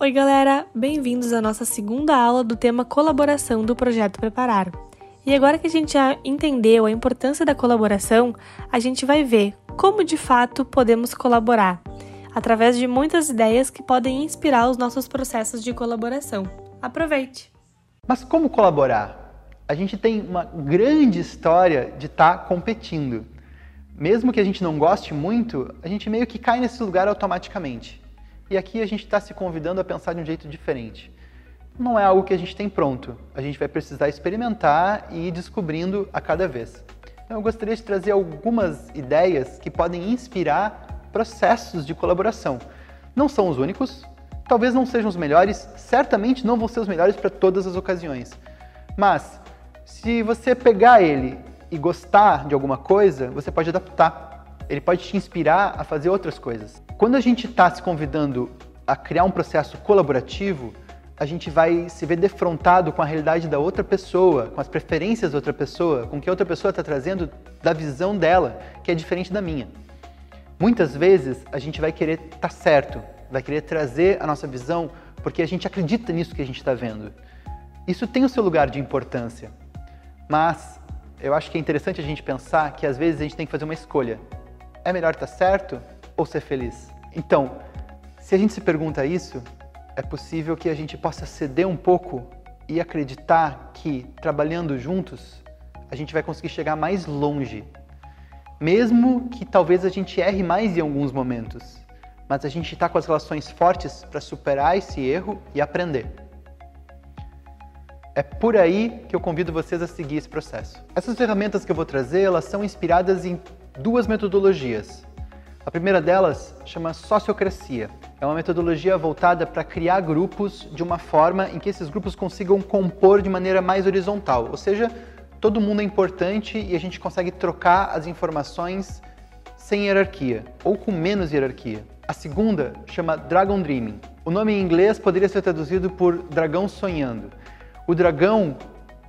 Oi, galera! Bem-vindos à nossa segunda aula do tema colaboração do projeto Preparar. E agora que a gente já entendeu a importância da colaboração, a gente vai ver como de fato podemos colaborar, através de muitas ideias que podem inspirar os nossos processos de colaboração. Aproveite! Mas como colaborar? A gente tem uma grande história de estar tá competindo. Mesmo que a gente não goste muito, a gente meio que cai nesse lugar automaticamente. E aqui a gente está se convidando a pensar de um jeito diferente. Não é algo que a gente tem pronto. A gente vai precisar experimentar e ir descobrindo a cada vez. Então, eu gostaria de trazer algumas ideias que podem inspirar processos de colaboração. Não são os únicos, talvez não sejam os melhores, certamente não vão ser os melhores para todas as ocasiões. Mas, se você pegar ele e gostar de alguma coisa, você pode adaptar ele pode te inspirar a fazer outras coisas. Quando a gente está se convidando a criar um processo colaborativo, a gente vai se ver defrontado com a realidade da outra pessoa, com as preferências da outra pessoa, com o que a outra pessoa está trazendo da visão dela, que é diferente da minha. Muitas vezes a gente vai querer estar tá certo, vai querer trazer a nossa visão porque a gente acredita nisso que a gente está vendo. Isso tem o seu lugar de importância, mas eu acho que é interessante a gente pensar que às vezes a gente tem que fazer uma escolha é melhor estar certo ou ser feliz? Então, se a gente se pergunta isso, é possível que a gente possa ceder um pouco e acreditar que trabalhando juntos a gente vai conseguir chegar mais longe. Mesmo que talvez a gente erre mais em alguns momentos, mas a gente está com as relações fortes para superar esse erro e aprender. É por aí que eu convido vocês a seguir esse processo. Essas ferramentas que eu vou trazer, elas são inspiradas em duas metodologias. A primeira delas chama sociocracia. É uma metodologia voltada para criar grupos de uma forma em que esses grupos consigam compor de maneira mais horizontal, ou seja, todo mundo é importante e a gente consegue trocar as informações sem hierarquia ou com menos hierarquia. A segunda chama Dragon Dreaming. O nome em inglês poderia ser traduzido por dragão sonhando. O dragão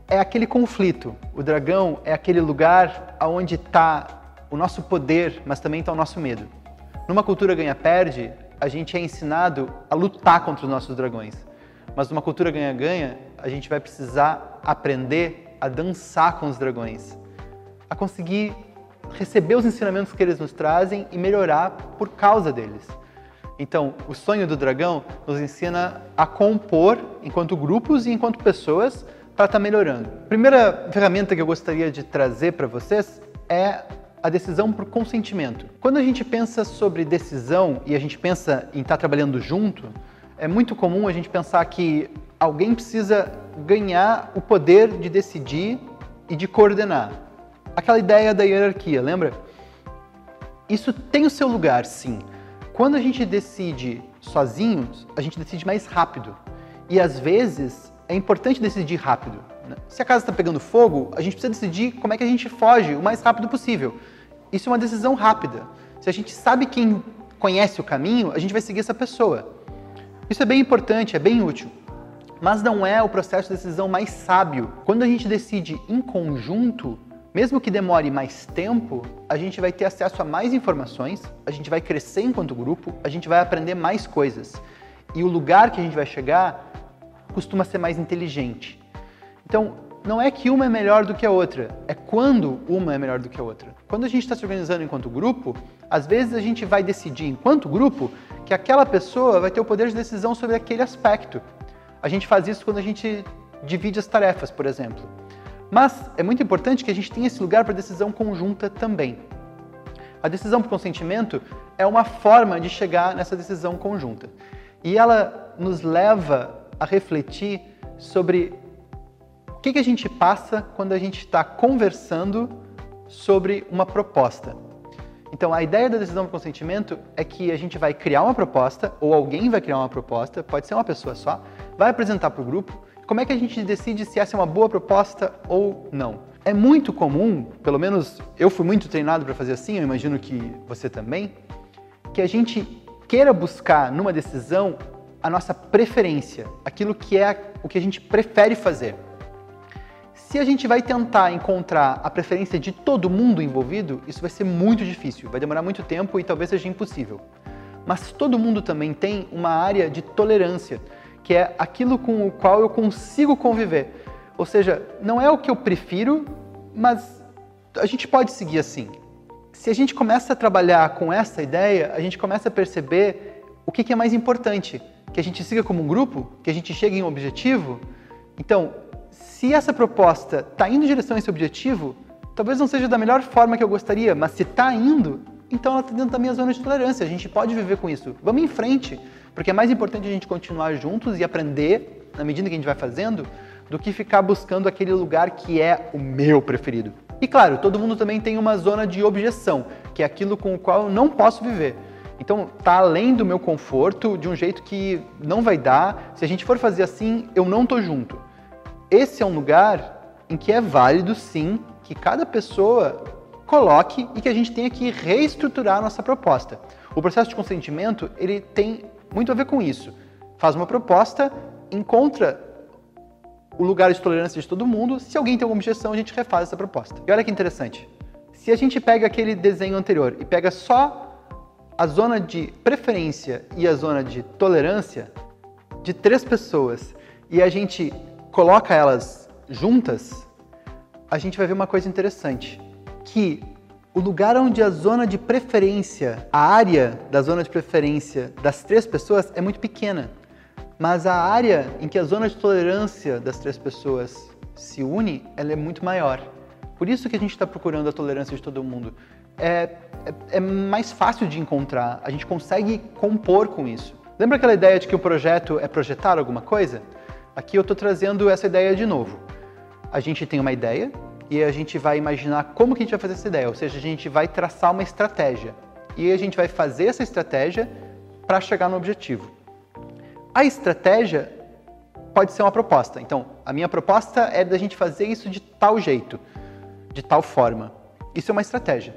é aquele conflito. O dragão é aquele lugar onde está o nosso poder, mas também está o nosso medo. Numa cultura ganha-perde, a gente é ensinado a lutar contra os nossos dragões. Mas numa cultura ganha-ganha, a gente vai precisar aprender a dançar com os dragões, a conseguir receber os ensinamentos que eles nos trazem e melhorar por causa deles. Então, o sonho do dragão nos ensina a compor enquanto grupos e enquanto pessoas para estar tá melhorando. A primeira ferramenta que eu gostaria de trazer para vocês é a decisão por consentimento. Quando a gente pensa sobre decisão e a gente pensa em estar trabalhando junto, é muito comum a gente pensar que alguém precisa ganhar o poder de decidir e de coordenar. Aquela ideia da hierarquia, lembra? Isso tem o seu lugar, sim. Quando a gente decide sozinhos, a gente decide mais rápido. E às vezes é importante decidir rápido. Né? Se a casa está pegando fogo, a gente precisa decidir como é que a gente foge o mais rápido possível. Isso é uma decisão rápida. Se a gente sabe quem conhece o caminho, a gente vai seguir essa pessoa. Isso é bem importante, é bem útil. Mas não é o processo de decisão mais sábio. Quando a gente decide em conjunto, mesmo que demore mais tempo, a gente vai ter acesso a mais informações, a gente vai crescer enquanto grupo, a gente vai aprender mais coisas. E o lugar que a gente vai chegar costuma ser mais inteligente. Então, não é que uma é melhor do que a outra, é quando uma é melhor do que a outra. Quando a gente está se organizando enquanto grupo, às vezes a gente vai decidir enquanto grupo que aquela pessoa vai ter o poder de decisão sobre aquele aspecto. A gente faz isso quando a gente divide as tarefas, por exemplo. Mas é muito importante que a gente tenha esse lugar para decisão conjunta também. A decisão por consentimento é uma forma de chegar nessa decisão conjunta. E ela nos leva a refletir sobre que, que a gente passa quando a gente está conversando sobre uma proposta? Então, a ideia da decisão por consentimento é que a gente vai criar uma proposta, ou alguém vai criar uma proposta, pode ser uma pessoa só, vai apresentar para o grupo. Como é que a gente decide se essa é uma boa proposta ou não? É muito comum, pelo menos eu fui muito treinado para fazer assim, eu imagino que você também, que a gente queira buscar numa decisão a nossa preferência, aquilo que é o que a gente prefere fazer. Se a gente vai tentar encontrar a preferência de todo mundo envolvido, isso vai ser muito difícil, vai demorar muito tempo e talvez seja impossível. mas todo mundo também tem uma área de tolerância, que é aquilo com o qual eu consigo conviver. Ou seja, não é o que eu prefiro, mas a gente pode seguir assim. Se a gente começa a trabalhar com essa ideia, a gente começa a perceber o que é mais importante, que a gente siga como um grupo, que a gente chegue em um objetivo. Então, se essa proposta está indo em direção a esse objetivo, talvez não seja da melhor forma que eu gostaria, mas se está indo, então ela está dentro da minha zona de tolerância. A gente pode viver com isso. Vamos em frente, porque é mais importante a gente continuar juntos e aprender na medida que a gente vai fazendo, do que ficar buscando aquele lugar que é o meu preferido. E claro, todo mundo também tem uma zona de objeção, que é aquilo com o qual eu não posso viver. Então, tá além do meu conforto, de um jeito que não vai dar. Se a gente for fazer assim, eu não tô junto. Esse é um lugar em que é válido, sim, que cada pessoa coloque e que a gente tenha que reestruturar a nossa proposta. O processo de consentimento, ele tem muito a ver com isso. Faz uma proposta, encontra o lugar de tolerância de todo mundo. Se alguém tem alguma objeção, a gente refaz essa proposta. E olha que interessante. Se a gente pega aquele desenho anterior e pega só a zona de preferência e a zona de tolerância de três pessoas e a gente coloca elas juntas, a gente vai ver uma coisa interessante, que o lugar onde a zona de preferência, a área da zona de preferência das três pessoas é muito pequena, mas a área em que a zona de tolerância das três pessoas se une, ela é muito maior. Por isso que a gente está procurando a tolerância de todo mundo. É, é, é, mais fácil de encontrar, a gente consegue compor com isso. Lembra aquela ideia de que o projeto é projetar alguma coisa? Aqui eu estou trazendo essa ideia de novo. A gente tem uma ideia e a gente vai imaginar como que a gente vai fazer essa ideia, ou seja, a gente vai traçar uma estratégia. E a gente vai fazer essa estratégia para chegar no objetivo. A estratégia pode ser uma proposta. Então, a minha proposta é da gente fazer isso de tal jeito, de tal forma. Isso é uma estratégia.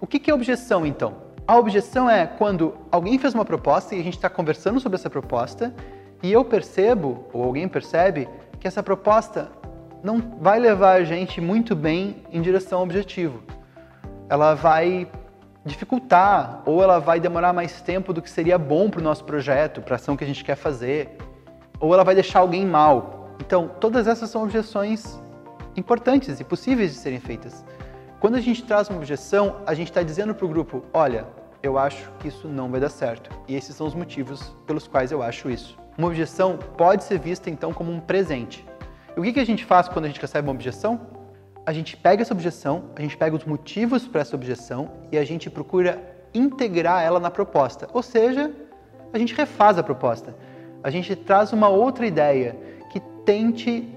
O que é objeção, então? A objeção é quando alguém fez uma proposta e a gente está conversando sobre essa proposta e eu percebo, ou alguém percebe, que essa proposta não vai levar a gente muito bem em direção ao objetivo. Ela vai dificultar ou ela vai demorar mais tempo do que seria bom para o nosso projeto, para a ação que a gente quer fazer, ou ela vai deixar alguém mal. Então, todas essas são objeções importantes e possíveis de serem feitas. Quando a gente traz uma objeção, a gente está dizendo para o grupo: olha, eu acho que isso não vai dar certo. E esses são os motivos pelos quais eu acho isso. Uma objeção pode ser vista então como um presente. E o que, a gente faz quando a gente recebe uma objeção? A gente pega essa objeção, a gente pega os motivos para essa objeção e a gente procura integrar ela na proposta. Ou seja, a gente refaz a proposta. A gente traz uma outra ideia que tente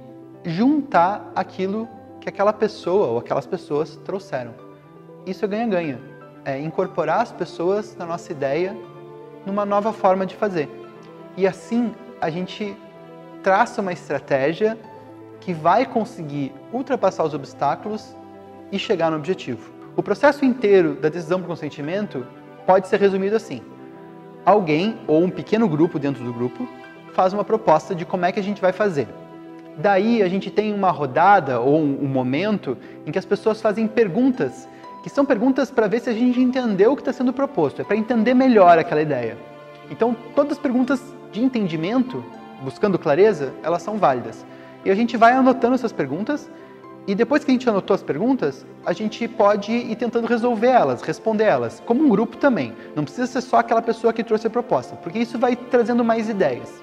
juntar aquilo que aquela pessoa ou aquelas pessoas trouxeram. Isso é ganha-ganha. É incorporar as pessoas na nossa ideia numa nova forma de fazer. E assim a gente traça uma estratégia que vai conseguir ultrapassar os obstáculos e chegar no objetivo. O processo inteiro da decisão por consentimento pode ser resumido assim: alguém ou um pequeno grupo dentro do grupo faz uma proposta de como é que a gente vai fazer. Daí a gente tem uma rodada ou um, momento em que as pessoas fazem perguntas, que são perguntas para ver se a gente entendeu o que está sendo proposto, é para entender melhor aquela ideia. Então, todas as perguntas de entendimento, buscando clareza, elas são válidas. E a gente vai anotando essas perguntas e depois que a gente anotou as perguntas, a gente pode ir tentando resolver elas, responder elas, como um grupo também. Não precisa ser só aquela pessoa que trouxe a proposta, porque isso vai trazendo mais ideias.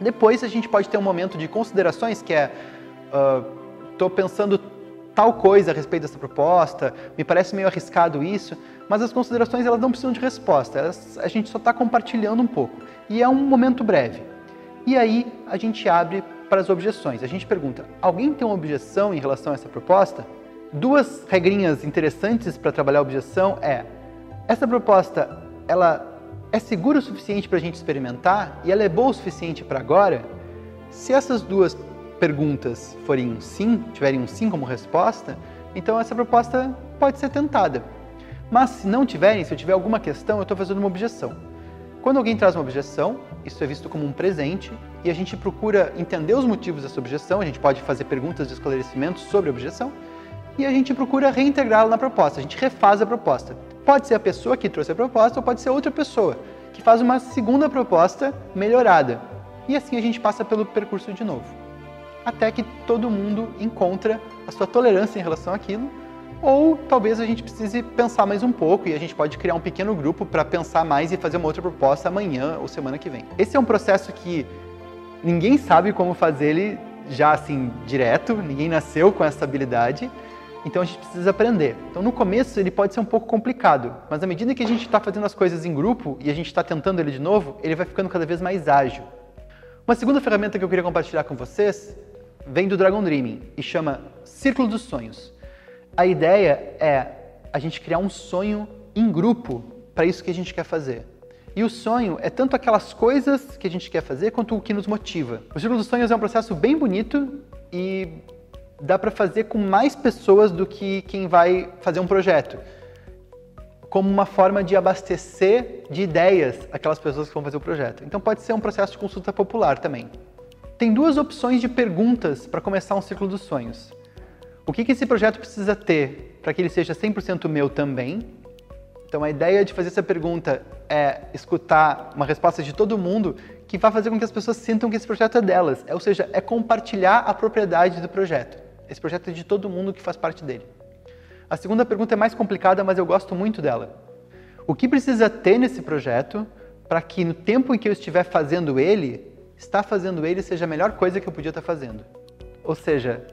Depois a gente pode ter um momento de considerações, que é, estou uh, pensando tal coisa a respeito dessa proposta, me parece meio arriscado isso, mas as considerações elas não precisam de resposta, elas, a gente só está compartilhando um pouco. E é um momento breve. E aí a gente abre para as objeções. A gente pergunta: alguém tem uma objeção em relação a essa proposta? Duas regrinhas interessantes para trabalhar a objeção é: essa proposta ela é segura o suficiente para a gente experimentar e ela é boa o suficiente para agora? Se essas duas perguntas forem um sim, tiverem um sim como resposta, então essa proposta pode ser tentada. Mas se não tiverem, se eu tiver alguma questão, eu estou fazendo uma objeção. Quando alguém traz uma objeção, isso é visto como um presente e a gente procura entender os motivos dessa objeção, a gente pode fazer perguntas de esclarecimento sobre a objeção e a gente procura reintegrá-la na proposta, a gente refaz a proposta. Pode ser a pessoa que trouxe a proposta ou pode ser outra pessoa que faz uma segunda proposta melhorada. E assim a gente passa pelo percurso de novo. Até que todo mundo encontra a sua tolerância em relação àquilo, ou talvez a gente precise pensar mais um pouco e a gente pode criar um pequeno grupo para pensar mais e fazer uma outra proposta amanhã ou semana que vem. Esse é um processo que ninguém sabe como fazer ele já assim direto, ninguém nasceu com essa habilidade, então a gente precisa aprender. Então no começo ele pode ser um pouco complicado, mas à medida que a gente está fazendo as coisas em grupo e a gente está tentando ele de novo, ele vai ficando cada vez mais ágil. Uma segunda ferramenta que eu queria compartilhar com vocês vem do Dragon Dreaming e chama Círculo dos Sonhos. A ideia é a gente criar um sonho em grupo para isso que a gente quer fazer. E o sonho é tanto aquelas coisas que a gente quer fazer quanto o que nos motiva. O Círculo dos Sonhos é um processo bem bonito e dá para fazer com mais pessoas do que quem vai fazer um projeto. Como uma forma de abastecer de ideias aquelas pessoas que vão fazer o projeto. Então pode ser um processo de consulta popular também. Tem duas opções de perguntas para começar um ciclo dos sonhos. O que, que esse projeto precisa ter para que ele seja 100% meu também? Então a ideia de fazer essa pergunta é escutar uma resposta de todo mundo que vai fazer com que as pessoas sintam que esse projeto é delas, é, ou seja, é compartilhar a propriedade do projeto. Esse projeto é de todo mundo que faz parte dele. A segunda pergunta é mais complicada, mas eu gosto muito dela. O que precisa ter nesse projeto para que no tempo em que eu estiver fazendo ele, estar fazendo ele seja a melhor coisa que eu podia estar fazendo? Ou seja,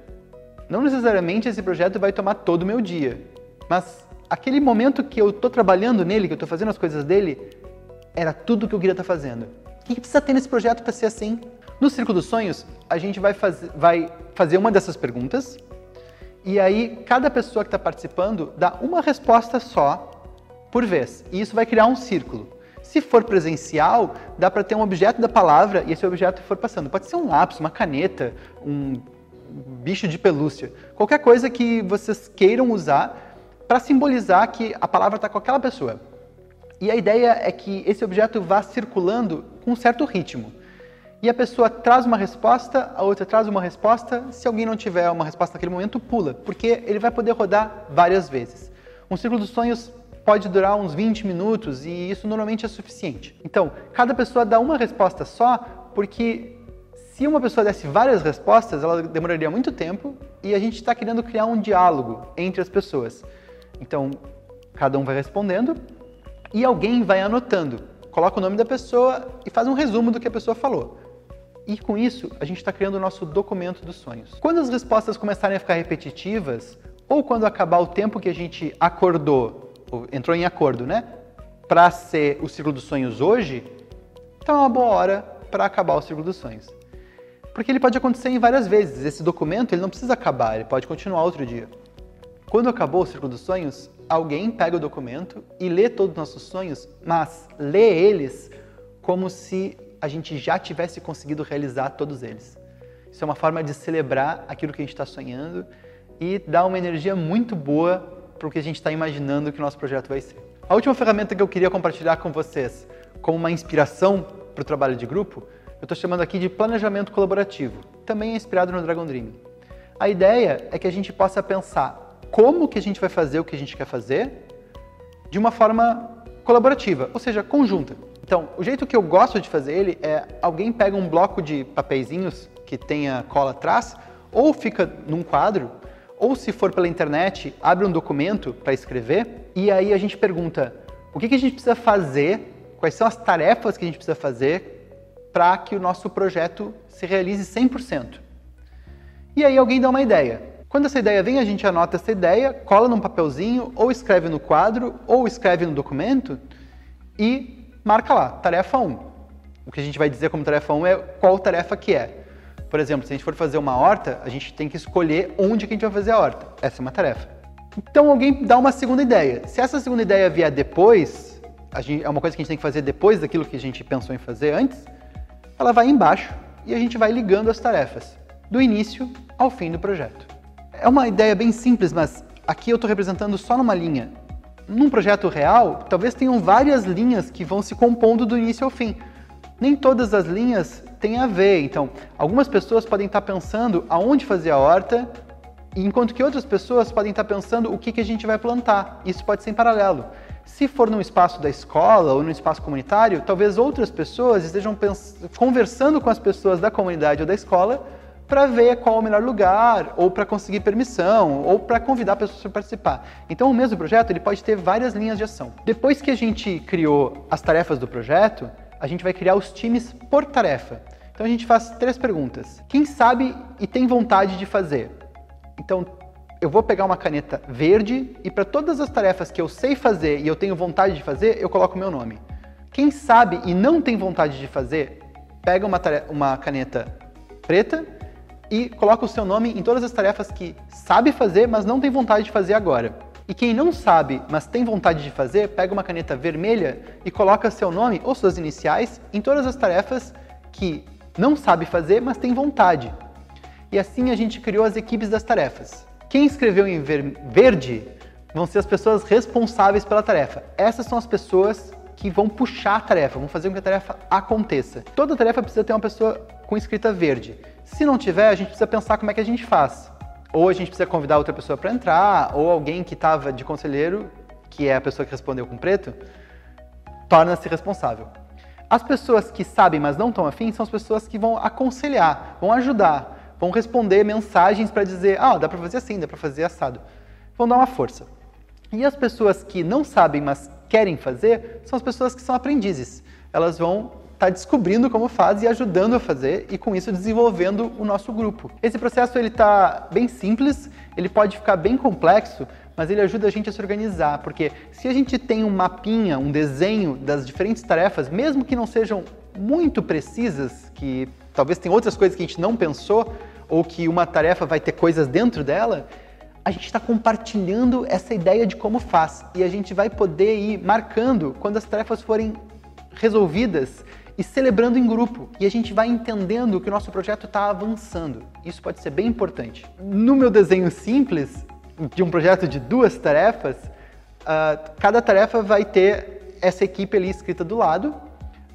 não necessariamente esse projeto vai tomar todo o meu dia, mas aquele momento que eu estou trabalhando nele, que eu estou fazendo as coisas dele, era tudo que eu queria estar fazendo. O que precisa ter nesse projeto para ser assim? No Círculo dos Sonhos, a gente vai, faz, vai fazer uma dessas perguntas e aí cada pessoa que está participando dá uma resposta só por vez. E isso vai criar um círculo. Se for presencial, dá para ter um objeto da palavra e esse objeto for passando. Pode ser um lápis, uma caneta, um bicho de pelúcia, qualquer coisa que vocês queiram usar para simbolizar que a palavra está com aquela pessoa. E a ideia é que esse objeto vá circulando com um certo ritmo e a pessoa traz uma resposta, a outra traz uma resposta. Se alguém não tiver uma resposta naquele momento, pula, porque ele vai poder rodar várias vezes. Um círculo dos sonhos pode durar uns 20 minutos e isso normalmente é suficiente. Então, cada pessoa dá uma resposta só, porque se uma pessoa desse várias respostas, ela demoraria muito tempo e a gente está querendo criar um diálogo entre as pessoas. Então, cada um vai respondendo e alguém vai anotando. Coloca o nome da pessoa e faz um resumo do que a pessoa falou. E com isso, a gente está criando o nosso documento dos sonhos. Quando as respostas começarem a ficar repetitivas, ou quando acabar o tempo que a gente acordou, entrou em acordo, né? Para ser o ciclo dos sonhos hoje, então é uma boa hora para acabar o ciclo dos sonhos. Porque ele pode acontecer em várias vezes. Esse documento ele não precisa acabar, ele pode continuar outro dia. Quando acabou o ciclo dos sonhos, alguém pega o documento e lê todos os nossos sonhos, mas lê eles como se a gente já tivesse conseguido realizar todos eles. Isso é uma forma de celebrar aquilo que a gente está sonhando e dar uma energia muito boa para o que a gente está imaginando que o nosso projeto vai ser. A última ferramenta que eu queria compartilhar com vocês como uma inspiração para o trabalho de grupo, eu estou chamando aqui de planejamento colaborativo. Também é inspirado no Dragon Dream. A ideia é que a gente possa pensar como que a gente vai fazer o que a gente quer fazer de uma forma colaborativa, ou seja, conjunta. Então, o jeito que eu gosto de fazer ele é alguém pega um bloco de papeizinhos que tenha cola atrás, ou fica num quadro, ou se for pela internet, abre um documento para escrever, e aí a gente pergunta o que, que a gente precisa fazer, quais são as tarefas que a gente precisa fazer para que o nosso projeto se realize 100%. E aí alguém dá uma ideia. Quando essa ideia vem, a gente anota essa ideia, cola num papelzinho, ou escreve no quadro, ou escreve no documento, e marca lá, tarefa 1. O que a gente vai dizer como tarefa 1 é qual tarefa que é. Por exemplo, se a gente for fazer uma horta, a gente tem que escolher onde que a gente vai fazer a horta. Essa é uma tarefa. Então alguém dá uma segunda ideia. Se essa segunda ideia vier depois, gente, é uma coisa que a gente tem que fazer depois daquilo que a gente pensou em fazer antes, ela vai embaixo e a gente vai ligando as tarefas, do início ao fim do projeto. É uma ideia bem simples, mas aqui eu estou representando só numa linha num projeto real, talvez tenham várias linhas que vão se compondo do início ao fim. Nem todas as linhas têm a ver, então algumas pessoas podem estar pensando aonde fazer a horta enquanto que outras pessoas podem estar pensando o que, que a gente vai plantar. Isso pode ser em paralelo. Se for num espaço da escola ou num espaço comunitário, talvez outras pessoas estejam conversando com as pessoas da comunidade ou da escola para ver qual é o melhor lugar, ou para conseguir permissão, ou para convidar pessoas para participar. Então, o mesmo projeto ele pode ter várias linhas de ação. Depois que a gente criou as tarefas do projeto, a gente vai criar os times por tarefa. Então, a gente faz três perguntas. Quem sabe e tem vontade de fazer? Então, eu vou pegar uma caneta verde e para todas as tarefas que eu sei fazer e eu tenho vontade de fazer, eu coloco meu nome. Quem sabe e não tem vontade de fazer, pega uma, uma caneta preta e coloca o seu nome em todas as tarefas que sabe fazer, mas não tem vontade de fazer agora. E quem não sabe, mas tem vontade de fazer, pega uma caneta vermelha e coloca seu nome ou suas iniciais em todas as tarefas que não sabe fazer, mas tem vontade. E assim a gente criou as equipes das tarefas. Quem escreveu em ver verde vão ser as pessoas responsáveis pela tarefa. Essas são as pessoas que vão puxar a tarefa, vão fazer com que a tarefa aconteça. Toda tarefa precisa ter uma pessoa com escrita verde. Se não tiver, a gente precisa pensar como é que a gente faz. Ou a gente precisa convidar outra pessoa para entrar, ou alguém que estava de conselheiro, que é a pessoa que respondeu com preto, torna-se responsável. As pessoas que sabem, mas não estão afim, são as pessoas que vão aconselhar, vão ajudar, vão responder mensagens para dizer, ah, dá para fazer assim, dá para fazer assado. Vão dar uma força. E as pessoas que não sabem, mas querem fazer, são as pessoas que são aprendizes. Elas vão está descobrindo como faz e ajudando a fazer e com isso desenvolvendo o nosso grupo. Esse processo ele está bem simples, ele pode ficar bem complexo, mas ele ajuda a gente a se organizar, porque se a gente tem um mapinha, um desenho das diferentes tarefas, mesmo que não sejam muito precisas, que talvez tenha outras coisas que a gente não pensou, ou que uma tarefa vai ter coisas dentro dela, a gente está compartilhando essa ideia de como faz e a gente vai poder ir marcando quando as tarefas forem resolvidas e celebrando em grupo. E a gente vai entendendo que o nosso projeto está avançando. Isso pode ser bem importante. No meu desenho simples, de um projeto de duas tarefas, uh, cada tarefa vai ter essa equipe ali escrita do lado.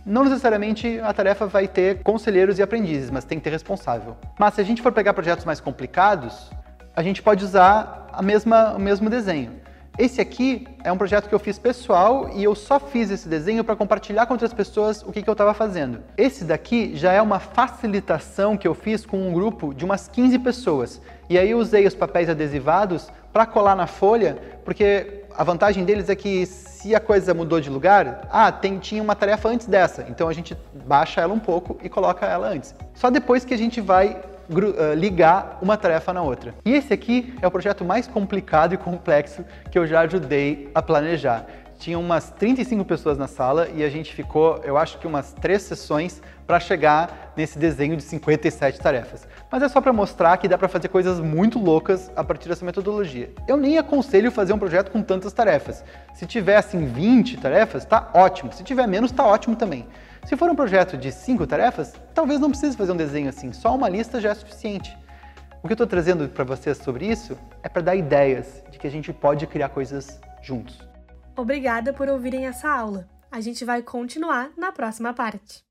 Não necessariamente a tarefa vai ter conselheiros e aprendizes, mas tem que ter responsável. Mas se a gente for pegar projetos mais complicados, a gente pode usar a mesma, o mesmo desenho. Esse aqui é um projeto que eu fiz pessoal e eu só fiz esse desenho para compartilhar com outras pessoas o que, que eu estava fazendo. Esse daqui já é uma facilitação que eu fiz com um grupo de umas 15 pessoas. E aí eu usei os papéis adesivados para colar na folha, porque a vantagem deles é que se a coisa mudou de lugar, ah, tem, tinha uma tarefa antes dessa, então a gente baixa ela um pouco e coloca ela antes. Só depois que a gente vai eh, ligar uma tarefa na outra. E esse aqui é o projeto mais complicado e complexo que eu já ajudei a planejar. Tinha umas 35 pessoas na sala e a gente ficou, eu acho que umas três sessões para chegar nesse desenho de 57 tarefas. Mas é só para mostrar que dá para fazer coisas muito loucas a partir dessa metodologia. Eu nem aconselho fazer um projeto com tantas tarefas. Se tiver assim 20 tarefas, tá ótimo. Se tiver menos, tá ótimo também. Se for um projeto de cinco tarefas, talvez não precise fazer um desenho assim, só uma lista já é suficiente. O que eu estou trazendo para vocês sobre isso é para dar ideias de que a gente pode criar coisas juntos. Obrigada por ouvirem essa aula. A gente vai continuar na próxima parte.